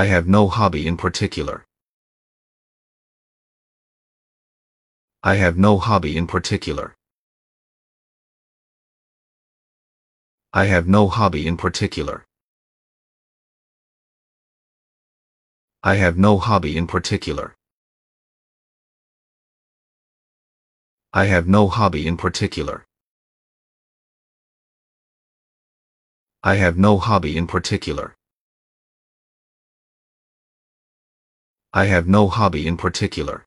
I have no hobby in particular. I have no hobby in particular. I have no hobby in particular. I have no hobby in particular. I have no hobby in particular. I have no hobby in particular. I have no hobby in particular.